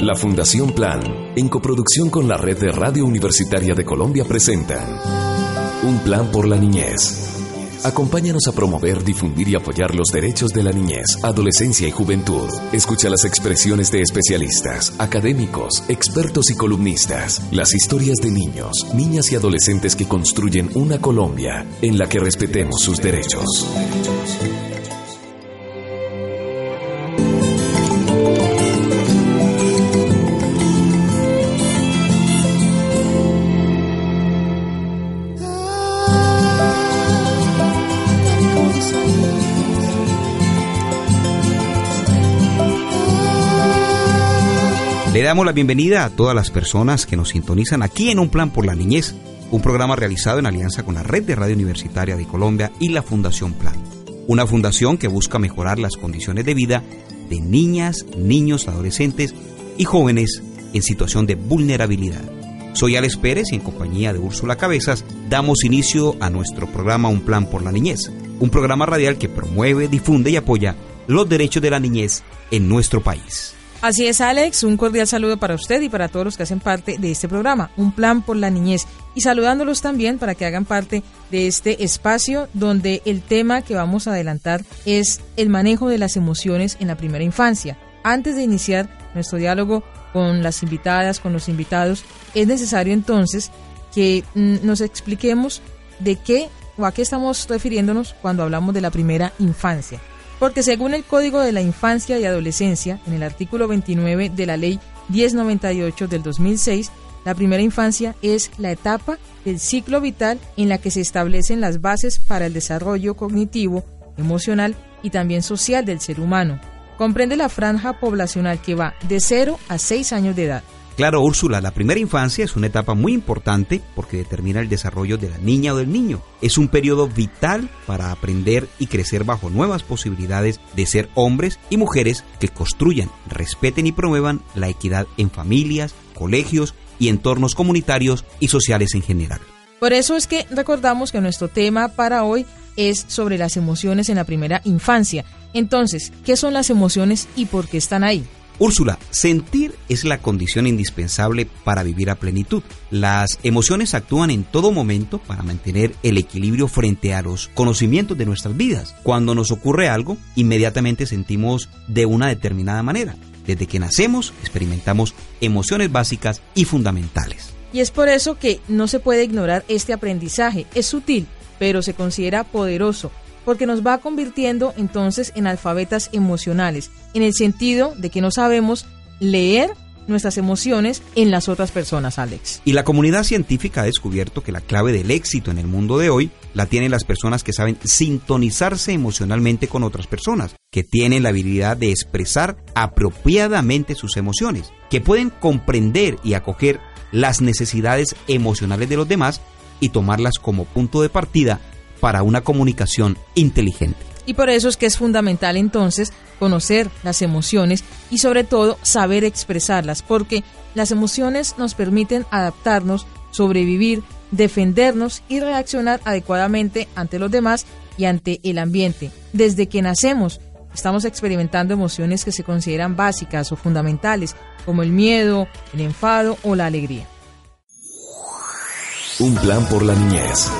La Fundación Plan, en coproducción con la Red de Radio Universitaria de Colombia, presentan Un Plan por la Niñez. Acompáñanos a promover, difundir y apoyar los derechos de la niñez, adolescencia y juventud. Escucha las expresiones de especialistas, académicos, expertos y columnistas, las historias de niños, niñas y adolescentes que construyen una Colombia en la que respetemos sus derechos. Le damos la bienvenida a todas las personas que nos sintonizan aquí en Un Plan por la Niñez, un programa realizado en alianza con la Red de Radio Universitaria de Colombia y la Fundación Plan, una fundación que busca mejorar las condiciones de vida de niñas, niños, adolescentes y jóvenes en situación de vulnerabilidad. Soy Alex Pérez y en compañía de Úrsula Cabezas damos inicio a nuestro programa Un Plan por la Niñez, un programa radial que promueve, difunde y apoya los derechos de la niñez en nuestro país. Así es, Alex, un cordial saludo para usted y para todos los que hacen parte de este programa, Un Plan por la Niñez, y saludándolos también para que hagan parte de este espacio donde el tema que vamos a adelantar es el manejo de las emociones en la primera infancia. Antes de iniciar nuestro diálogo con las invitadas, con los invitados, es necesario entonces que mm, nos expliquemos de qué o a qué estamos refiriéndonos cuando hablamos de la primera infancia. Porque según el Código de la Infancia y Adolescencia, en el artículo 29 de la Ley 1098 del 2006, la primera infancia es la etapa del ciclo vital en la que se establecen las bases para el desarrollo cognitivo, emocional y también social del ser humano. Comprende la franja poblacional que va de 0 a 6 años de edad. Claro, Úrsula, la primera infancia es una etapa muy importante porque determina el desarrollo de la niña o del niño. Es un periodo vital para aprender y crecer bajo nuevas posibilidades de ser hombres y mujeres que construyan, respeten y promuevan la equidad en familias, colegios y entornos comunitarios y sociales en general. Por eso es que recordamos que nuestro tema para hoy es sobre las emociones en la primera infancia. Entonces, ¿qué son las emociones y por qué están ahí? Úrsula, sentir es la condición indispensable para vivir a plenitud. Las emociones actúan en todo momento para mantener el equilibrio frente a los conocimientos de nuestras vidas. Cuando nos ocurre algo, inmediatamente sentimos de una determinada manera. Desde que nacemos, experimentamos emociones básicas y fundamentales. Y es por eso que no se puede ignorar este aprendizaje. Es sutil, pero se considera poderoso porque nos va convirtiendo entonces en alfabetas emocionales, en el sentido de que no sabemos leer nuestras emociones en las otras personas, Alex. Y la comunidad científica ha descubierto que la clave del éxito en el mundo de hoy la tienen las personas que saben sintonizarse emocionalmente con otras personas, que tienen la habilidad de expresar apropiadamente sus emociones, que pueden comprender y acoger las necesidades emocionales de los demás y tomarlas como punto de partida para una comunicación inteligente. Y por eso es que es fundamental entonces conocer las emociones y sobre todo saber expresarlas, porque las emociones nos permiten adaptarnos, sobrevivir, defendernos y reaccionar adecuadamente ante los demás y ante el ambiente. Desde que nacemos estamos experimentando emociones que se consideran básicas o fundamentales, como el miedo, el enfado o la alegría. Un plan por la niñez.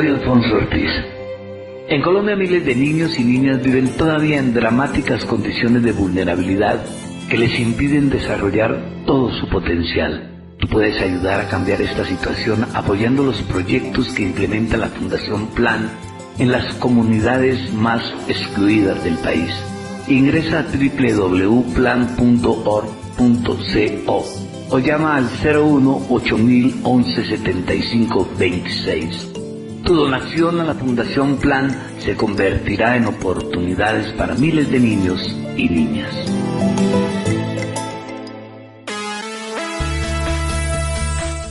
Soy Alfonso Ortiz. En Colombia miles de niños y niñas viven todavía en dramáticas condiciones de vulnerabilidad que les impiden desarrollar todo su potencial. Tú puedes ayudar a cambiar esta situación apoyando los proyectos que implementa la Fundación Plan en las comunidades más excluidas del país. Ingresa a www.plan.org.co o llama al 01 8011 75 26. Tu donación a la Fundación Plan se convertirá en oportunidades para miles de niños y niñas.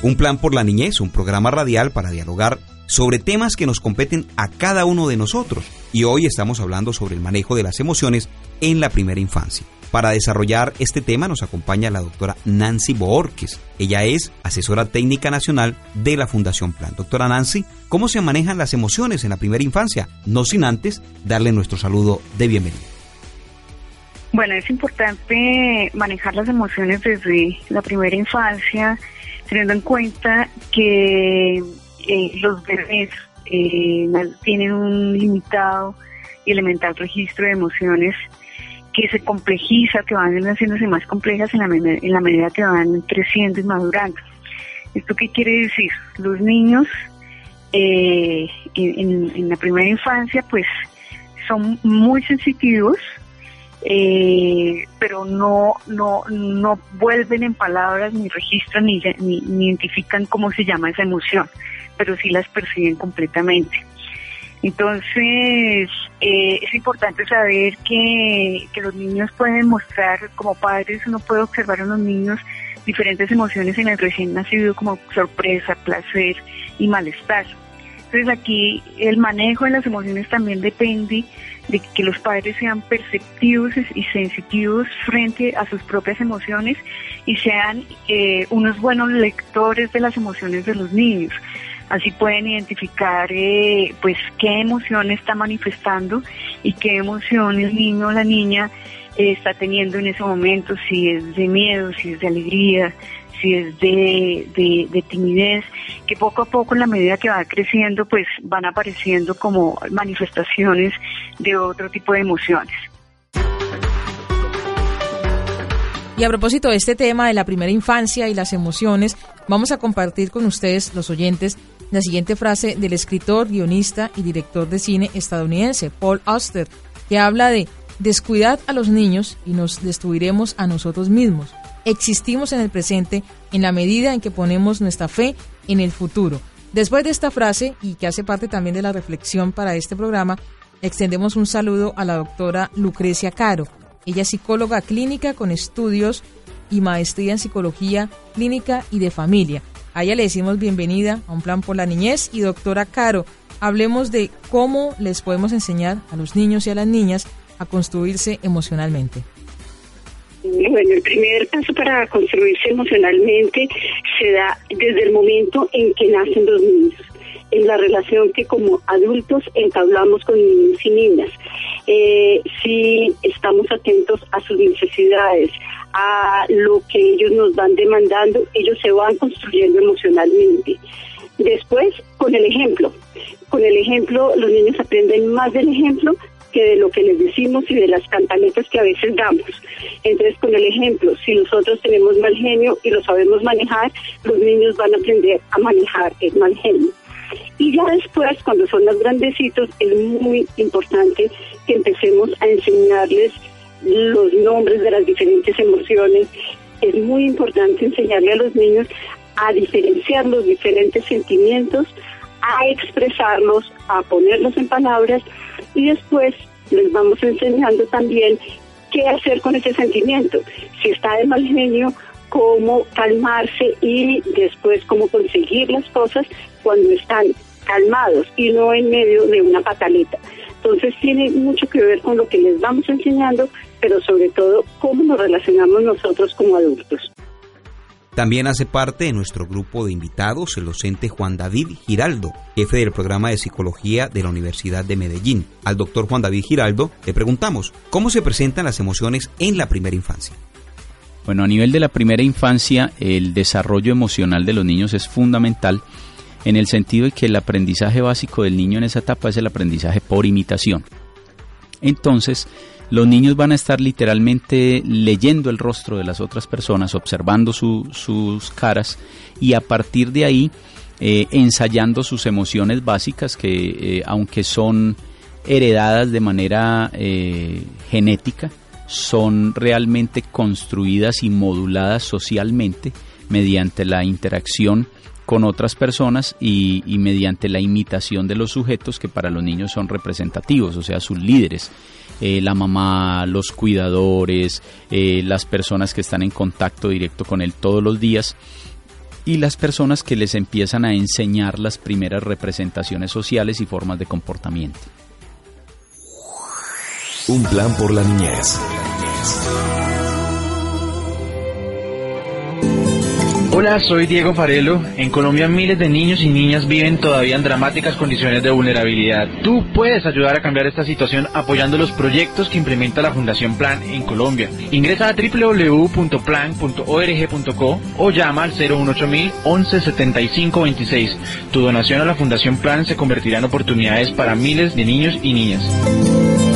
Un plan por la niñez, un programa radial para dialogar sobre temas que nos competen a cada uno de nosotros. Y hoy estamos hablando sobre el manejo de las emociones en la primera infancia. Para desarrollar este tema nos acompaña la doctora Nancy Boorques. Ella es asesora técnica nacional de la Fundación Plan. Doctora Nancy, ¿cómo se manejan las emociones en la primera infancia? No sin antes darle nuestro saludo de bienvenida. Bueno, es importante manejar las emociones desde la primera infancia, teniendo en cuenta que eh, los bebés eh, tienen un limitado y elemental registro de emociones que se complejiza, que van haciéndose más complejas en la, en la medida que van creciendo y madurando. ¿Esto qué quiere decir? Los niños eh, en, la primera infancia pues son muy sensitivos, eh, pero no, no, no vuelven en palabras ni registran ni, ni identifican cómo se llama esa emoción, pero sí las perciben completamente. Entonces, eh, es importante saber que, que los niños pueden mostrar, como padres uno puede observar en los niños diferentes emociones en el recién nacido como sorpresa, placer y malestar. Entonces aquí el manejo de las emociones también depende de que los padres sean perceptivos y sensitivos frente a sus propias emociones y sean eh, unos buenos lectores de las emociones de los niños. Así pueden identificar eh, pues qué emoción está manifestando y qué emoción el niño o la niña eh, está teniendo en ese momento, si es de miedo, si es de alegría, si es de, de, timidez, que poco a poco en la medida que va creciendo pues van apareciendo como manifestaciones de otro tipo de emociones. Y a propósito de este tema de la primera infancia y las emociones, vamos a compartir con ustedes, los oyentes, la siguiente frase del escritor, guionista y director de cine estadounidense Paul Auster, que habla de descuidad a los niños y nos destruiremos a nosotros mismos. Existimos en el presente en la medida en que ponemos nuestra fe en el futuro. Después de esta frase, y que hace parte también de la reflexión para este programa, extendemos un saludo a la doctora Lucrecia Caro. Ella es psicóloga clínica con estudios y maestría en psicología clínica y de familia. A ella le decimos bienvenida a un plan por la niñez y doctora Caro, hablemos de cómo les podemos enseñar a los niños y a las niñas a construirse emocionalmente. Bueno, el primer paso para construirse emocionalmente se da desde el momento en que nacen los niños, en la relación que como adultos entablamos con niños y niñas. Eh, si estamos atentos a sus necesidades, a lo que ellos nos van demandando, ellos se van construyendo emocionalmente. Después, con el ejemplo. Con el ejemplo, los niños aprenden más del ejemplo que de lo que les decimos y de las cantaletas que a veces damos. Entonces, con el ejemplo, si nosotros tenemos mal genio y lo sabemos manejar, los niños van a aprender a manejar el mal genio. Y ya después, cuando son más grandecitos, es muy importante que empecemos a enseñarles los nombres de las diferentes emociones. Es muy importante enseñarle a los niños a diferenciar los diferentes sentimientos, a expresarlos, a ponerlos en palabras y después les vamos enseñando también qué hacer con ese sentimiento. Si está de mal genio, cómo calmarse y después cómo conseguir las cosas cuando están calmados y no en medio de una pataleta. Entonces tiene mucho que ver con lo que les vamos enseñando, pero sobre todo cómo nos relacionamos nosotros como adultos. También hace parte de nuestro grupo de invitados el docente Juan David Giraldo, jefe del programa de psicología de la Universidad de Medellín. Al doctor Juan David Giraldo le preguntamos cómo se presentan las emociones en la primera infancia. Bueno, a nivel de la primera infancia, el desarrollo emocional de los niños es fundamental en el sentido de que el aprendizaje básico del niño en esa etapa es el aprendizaje por imitación. Entonces, los niños van a estar literalmente leyendo el rostro de las otras personas, observando sus caras y a partir de ahí eh, ensayando sus emociones básicas que eh, aunque son heredadas de manera eh, genética, son realmente construidas y moduladas socialmente mediante la interacción con otras personas y, mediante la imitación de los sujetos que para los niños son representativos, o sea, sus líderes. Eh, la mamá, los cuidadores, eh, las personas que están en contacto directo con él todos los días y las personas que les empiezan a enseñar las primeras representaciones sociales y formas de comportamiento. Un plan por la niñez Hola, soy Diego Farelo. En Colombia miles de niños y niñas viven todavía en dramáticas condiciones de vulnerabilidad. Tú puedes ayudar a cambiar esta situación apoyando los proyectos que implementa la Fundación Plan en Colombia. Ingresa a www.plan.org.co o llama al 018000 11 75 26. Tu donación a la Fundación Plan se convertirá en oportunidades para miles de niños y niñas.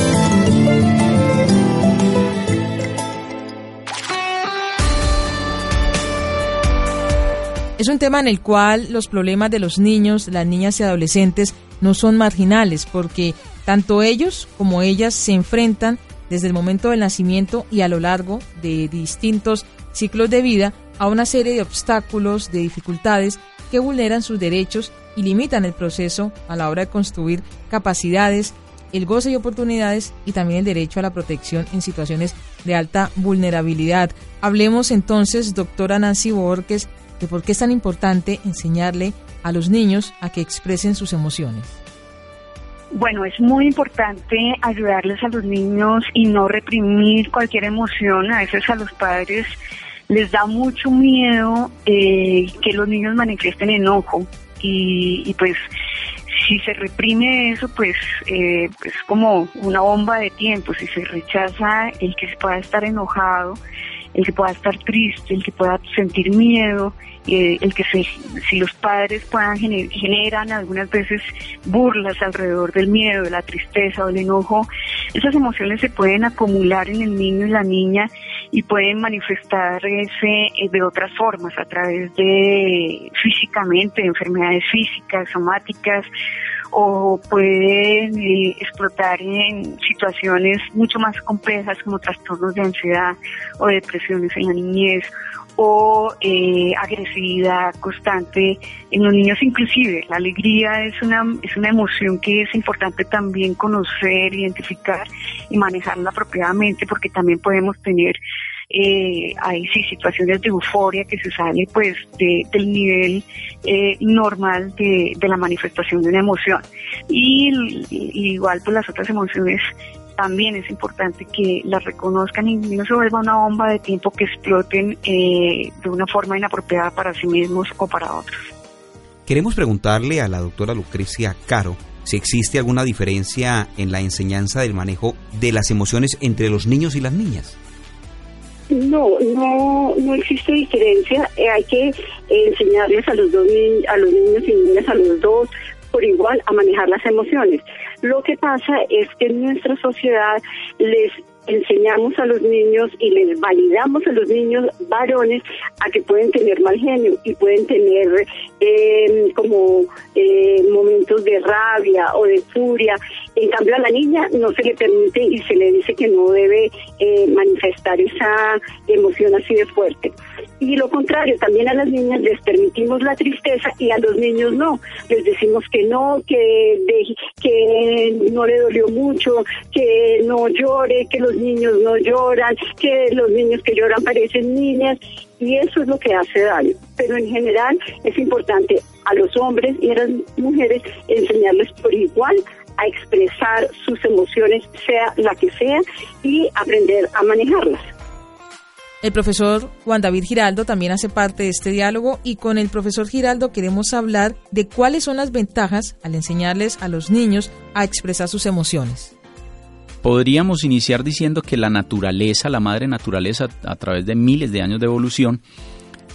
Es un tema en el cual los problemas de los niños, las niñas y adolescentes no son marginales porque tanto ellos como ellas se enfrentan desde el momento del nacimiento y a lo largo de distintos ciclos de vida a una serie de obstáculos, de dificultades que vulneran sus derechos y limitan el proceso a la hora de construir capacidades, el goce y oportunidades y también el derecho a la protección en situaciones de alta vulnerabilidad. Hablemos entonces, doctora Nancy Borges, por qué es tan importante enseñarle a los niños a que expresen sus emociones. Bueno, es muy importante ayudarles a los niños y no reprimir cualquier emoción. A veces a los padres les da mucho miedo eh, que los niños manifiesten enojo y, pues si se reprime eso, pues es pues como una bomba de tiempo. Si se rechaza el que se pueda estar enojado, el que pueda estar triste, el que pueda sentir miedo, eh, el que se, si los padres puedan generan algunas veces burlas alrededor del miedo, de la tristeza o el enojo, esas emociones se pueden acumular en el niño y la niña y pueden manifestarse eh, de otras formas, a través de físicamente, enfermedades físicas, somáticas, o pueden eh, explotar en situaciones mucho más complejas como trastornos de ansiedad o depresiones en la niñez o eh, agresividad constante en los niños inclusive. La alegría es una, es una emoción que es importante también conocer, identificar y manejarla apropiadamente porque también podemos tener eh, hay sí situaciones de euforia que se sale pues del nivel eh, normal de, la manifestación de una emoción y, igual pues las otras emociones también es importante que las reconozcan y no se vuelva una bomba de tiempo que exploten eh, de una forma inapropiada para sí mismos o para otros. Queremos preguntarle a la doctora Lucrecia Caro si existe alguna diferencia en la enseñanza del manejo de las emociones entre los niños y las niñas. No, no, no existe diferencia. Eh, hay que enseñarles a los dos a los niños y niñas a los dos por igual a manejar las emociones. Lo que pasa es que nuestra sociedad les enseñamos a los niños y les validamos a los niños varones a que pueden tener mal genio y pueden tener eh, como eh, momentos de rabia o de furia. En cambio a la niña no se le permite y se le dice que no debe eh, manifestar esa emoción así de fuerte. Y lo contrario, también a las niñas les permitimos la tristeza y a los niños no. Les decimos que no, que, que no le dolió mucho, que no llore, que los niños no lloran, que los niños que lloran parecen niñas y eso es lo que hace daño. Pero en general es importante a los hombres y a las mujeres enseñarles por igual a expresar sus emociones, sea la que sea, y aprender a manejarlas. El profesor Juan David Giraldo también hace parte de este diálogo y con el profesor Giraldo queremos hablar de cuáles son las ventajas al enseñarles a los niños a expresar sus emociones. Podríamos iniciar diciendo que la naturaleza, la madre naturaleza, a través de miles de años de evolución,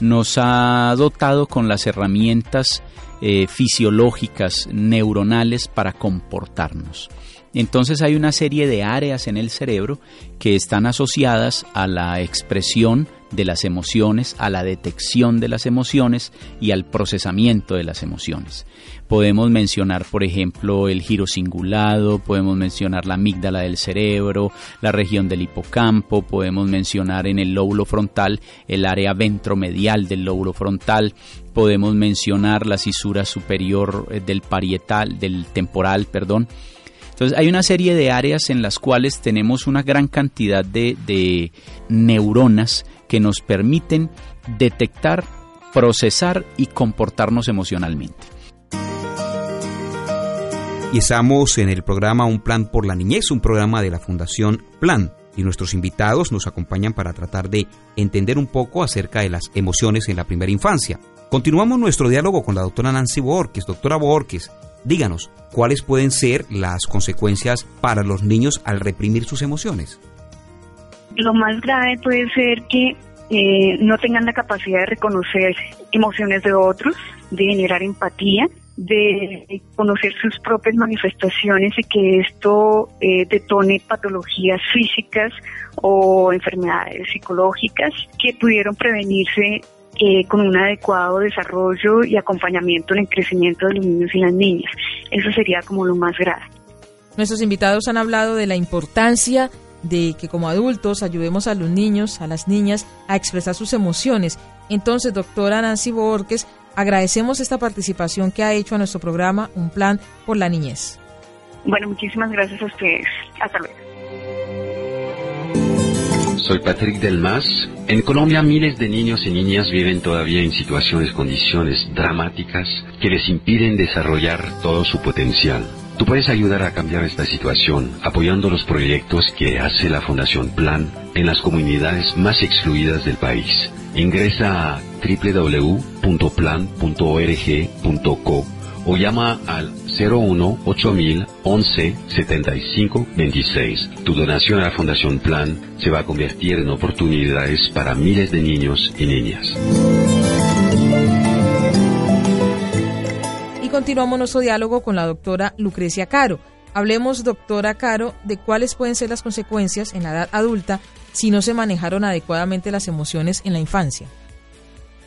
nos ha dotado con las herramientas eh, fisiológicas, neuronales para comportarnos. Entonces hay una serie de áreas en el cerebro que están asociadas a la expresión de las emociones, a la detección de las emociones y al procesamiento de las emociones. Podemos mencionar, por ejemplo, el giro cingulado, podemos mencionar la amígdala del cerebro, la región del hipocampo, podemos mencionar en el lóbulo frontal el área ventromedial del lóbulo frontal, podemos mencionar la cisura superior eh, del parietal, del temporal, perdón, entonces hay una serie de áreas en las cuales tenemos una gran cantidad de, neuronas que nos permiten detectar, procesar y comportarnos emocionalmente. Y estamos en el programa Un Plan por la Niñez, un programa de la Fundación Plan y nuestros invitados nos acompañan para tratar de entender un poco acerca de las emociones en la primera infancia. Continuamos nuestro diálogo con la doctora Nancy Borges. Doctora Borges, díganos, ¿cuáles pueden ser las consecuencias para los niños al reprimir sus emociones? Lo más grave puede ser que eh, no tengan la capacidad de reconocer emociones de otros, de generar empatía, de conocer sus propias manifestaciones y que esto eh, detone patologías físicas o enfermedades psicológicas que pudieron prevenirse eh, con un adecuado desarrollo y acompañamiento en el crecimiento de los niños y las niñas. Eso sería como lo más grave. Nuestros invitados han hablado de la importancia de que como adultos ayudemos a los niños, a las niñas, a expresar sus emociones. Entonces, doctora Nancy Borges, agradecemos esta participación que ha hecho a nuestro programa Un Plan por la Niñez. Bueno, muchísimas gracias a ustedes. Hasta luego. Soy Patrick Delmas. En Colombia miles de niños y niñas viven todavía en situaciones, condiciones dramáticas que les impiden desarrollar todo su potencial. Tú puedes ayudar a cambiar esta situación apoyando los proyectos que hace la Fundación Plan en las comunidades más excluidas del país. Ingresa a www.plan.org.co o llama al 01 8000 11 75 26. Tu donación a la Fundación Plan se va a convertir en oportunidades para miles de niños y niñas. Continuamos nuestro diálogo con la doctora Lucrecia Caro. Hablemos, doctora Caro, de cuáles pueden ser las consecuencias en la edad adulta si no se manejaron adecuadamente las emociones en la infancia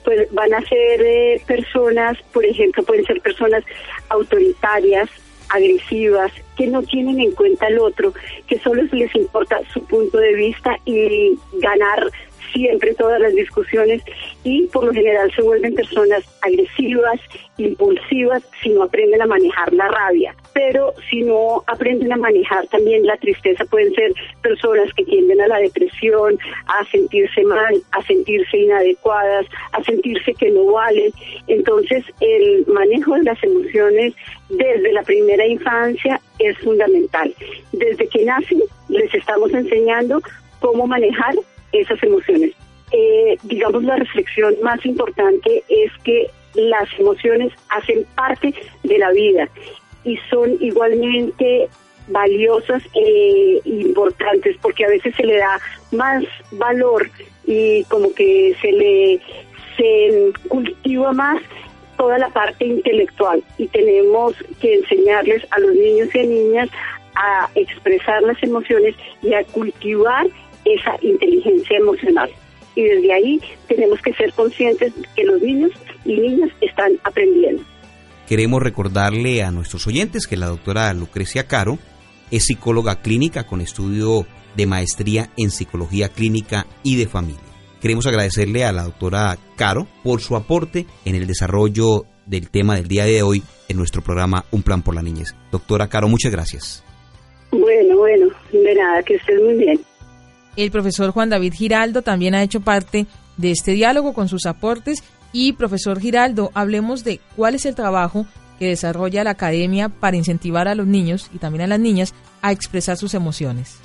pues van a ser eh, personas, por ejemplo, pueden ser personas autoritarias, agresivas, que no tienen en cuenta al otro, que solo les importa su punto de vista y ganar siempre todas las discusiones y por lo general se vuelven personas agresivas, impulsivas, si no aprenden a manejar la rabia. Pero si no aprenden a manejar también la tristeza, pueden ser personas que tienden a la depresión, a sentirse mal, a sentirse inadecuadas, a sentirse que no valen. Entonces, el manejo de las emociones desde la primera infancia es fundamental. Desde que nacen les estamos enseñando cómo manejar esas emociones. Eh, digamos, la reflexión más importante es que las emociones hacen parte de la vida y son igualmente valiosas e importantes porque a veces se le da más valor y como que se le se cultiva más toda la parte intelectual y tenemos que enseñarles a los niños y a niñas a expresar las emociones y a cultivar esa inteligencia emocional. Y desde ahí tenemos que ser conscientes que los niños y niñas están aprendiendo. Queremos recordarle a nuestros oyentes que la doctora Lucrecia Caro es psicóloga clínica con estudio de maestría en psicología clínica y de familia. Queremos agradecerle a la doctora Caro por su aporte en el desarrollo del tema del día de hoy en nuestro programa Un Plan por la Niñez. Doctora Caro, muchas gracias. Bueno, bueno, de nada, que estés muy bien. El profesor Juan David Giraldo también ha hecho parte de este diálogo con sus aportes. Y profesor Giraldo, hablemos de cuál es el trabajo que desarrolla la academia para incentivar a los niños y también a las niñas a expresar sus emociones.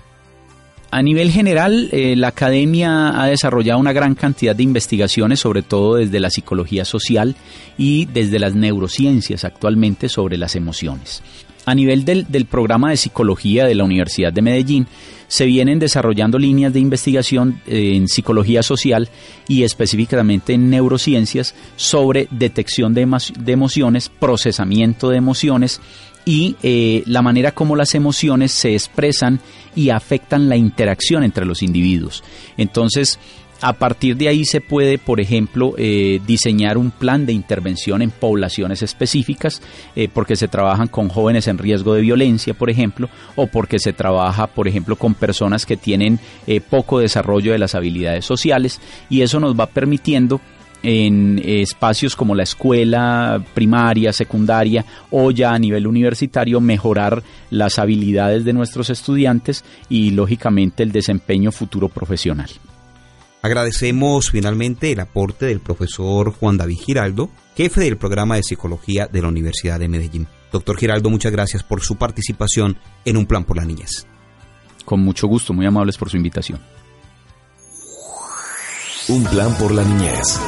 A nivel general, eh, la academia ha desarrollado una gran cantidad de investigaciones, sobre todo desde la psicología social y desde las neurociencias actualmente sobre las emociones. A nivel del, del programa de psicología de la Universidad de Medellín, se vienen desarrollando líneas de investigación eh, en psicología social y específicamente en neurociencias sobre detección de, emociones, procesamiento de emociones y eh, la manera como las emociones se expresan y afectan la interacción entre los individuos. Entonces, a partir de ahí se puede, por ejemplo, eh, diseñar un plan de intervención en poblaciones específicas, eh, porque se trabajan con jóvenes en riesgo de violencia, por ejemplo, o porque se trabaja, por ejemplo, con personas que tienen eh, poco desarrollo de las habilidades sociales, y eso nos va permitiendo en espacios como la escuela primaria, secundaria o ya a nivel universitario mejorar las habilidades de nuestros estudiantes y lógicamente el desempeño futuro profesional. Agradecemos finalmente el aporte del profesor Juan David Giraldo, jefe del programa de psicología de la Universidad de Medellín. Doctor Giraldo, muchas gracias por su participación en Un Plan por la Niñez. Con mucho gusto, muy amables por su invitación. Un plan por la niñez.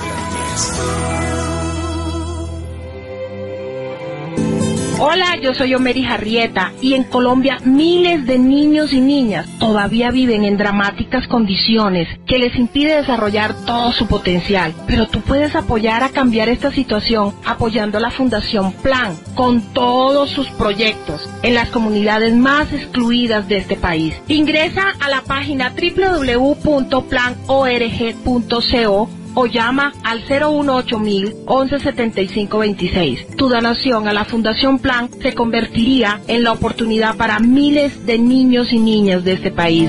Hola, yo soy Omeri Jarrieta y en Colombia miles de niños y niñas todavía viven en dramáticas condiciones que les impide desarrollar todo su potencial. Pero tú puedes apoyar a cambiar esta situación apoyando a la Fundación Plan con todos sus proyectos en las comunidades más excluidas de este país. Ingresa a la página www.planorg.co o llama al 018 1175 26. Tu donación a la Fundación Plan se convertiría en la oportunidad para miles de niños y niñas de este país.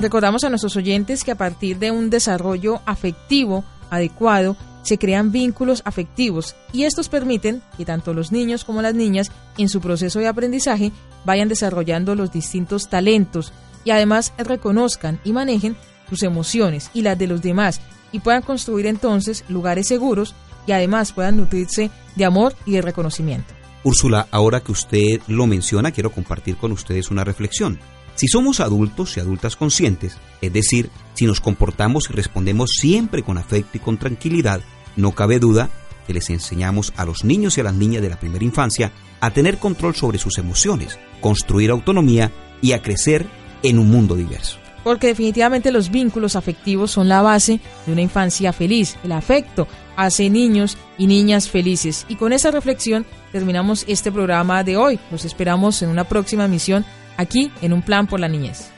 Recordamos a nuestros oyentes que a partir de un desarrollo afectivo adecuado, se crean vínculos afectivos y estos permiten que tanto los niños como las niñas en su proceso de aprendizaje vayan desarrollando los distintos talentos y además reconozcan y manejen sus emociones y las de los demás y puedan construir entonces lugares seguros y además puedan nutrirse de amor y de reconocimiento. Úrsula, ahora que usted lo menciona, quiero compartir con ustedes una reflexión. Si somos adultos y adultas conscientes, es decir, si nos comportamos y respondemos siempre con afecto y con tranquilidad, no cabe duda que les enseñamos a los niños y a las niñas de la primera infancia a tener control sobre sus emociones, construir autonomía y a crecer en un mundo diverso. Porque definitivamente los vínculos afectivos son la base de una infancia feliz. El afecto hace niños y niñas felices. Y con esa reflexión terminamos este programa de hoy. Los esperamos en una próxima emisión aquí en Un Plan por la Niñez.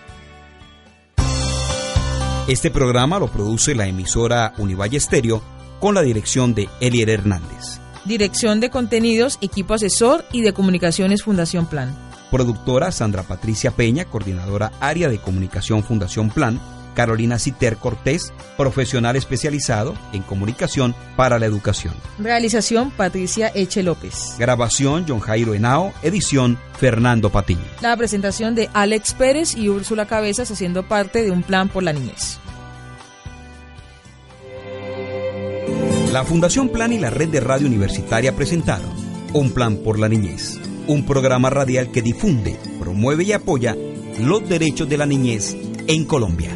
Este programa lo produce la emisora Univalle Estéreo con la dirección de Elier Hernández. Dirección de Contenidos, Equipo Asesor y de Comunicaciones Fundación Plan. Productora Sandra Patricia Peña, coordinadora Área de Comunicación Fundación Plan. Carolina Citer Cortés, profesional especializado en comunicación para la educación. Realización Patricia Eche López. Grabación John Jairo Henao, edición Fernando Patiño. La presentación de Alex Pérez y Úrsula Cabezas haciendo parte de un plan por la niñez. La Fundación Plan y la Red de Radio Universitaria presentaron Un Plan por la Niñez, un programa radial que difunde, promueve y apoya los derechos de la niñez en Colombia.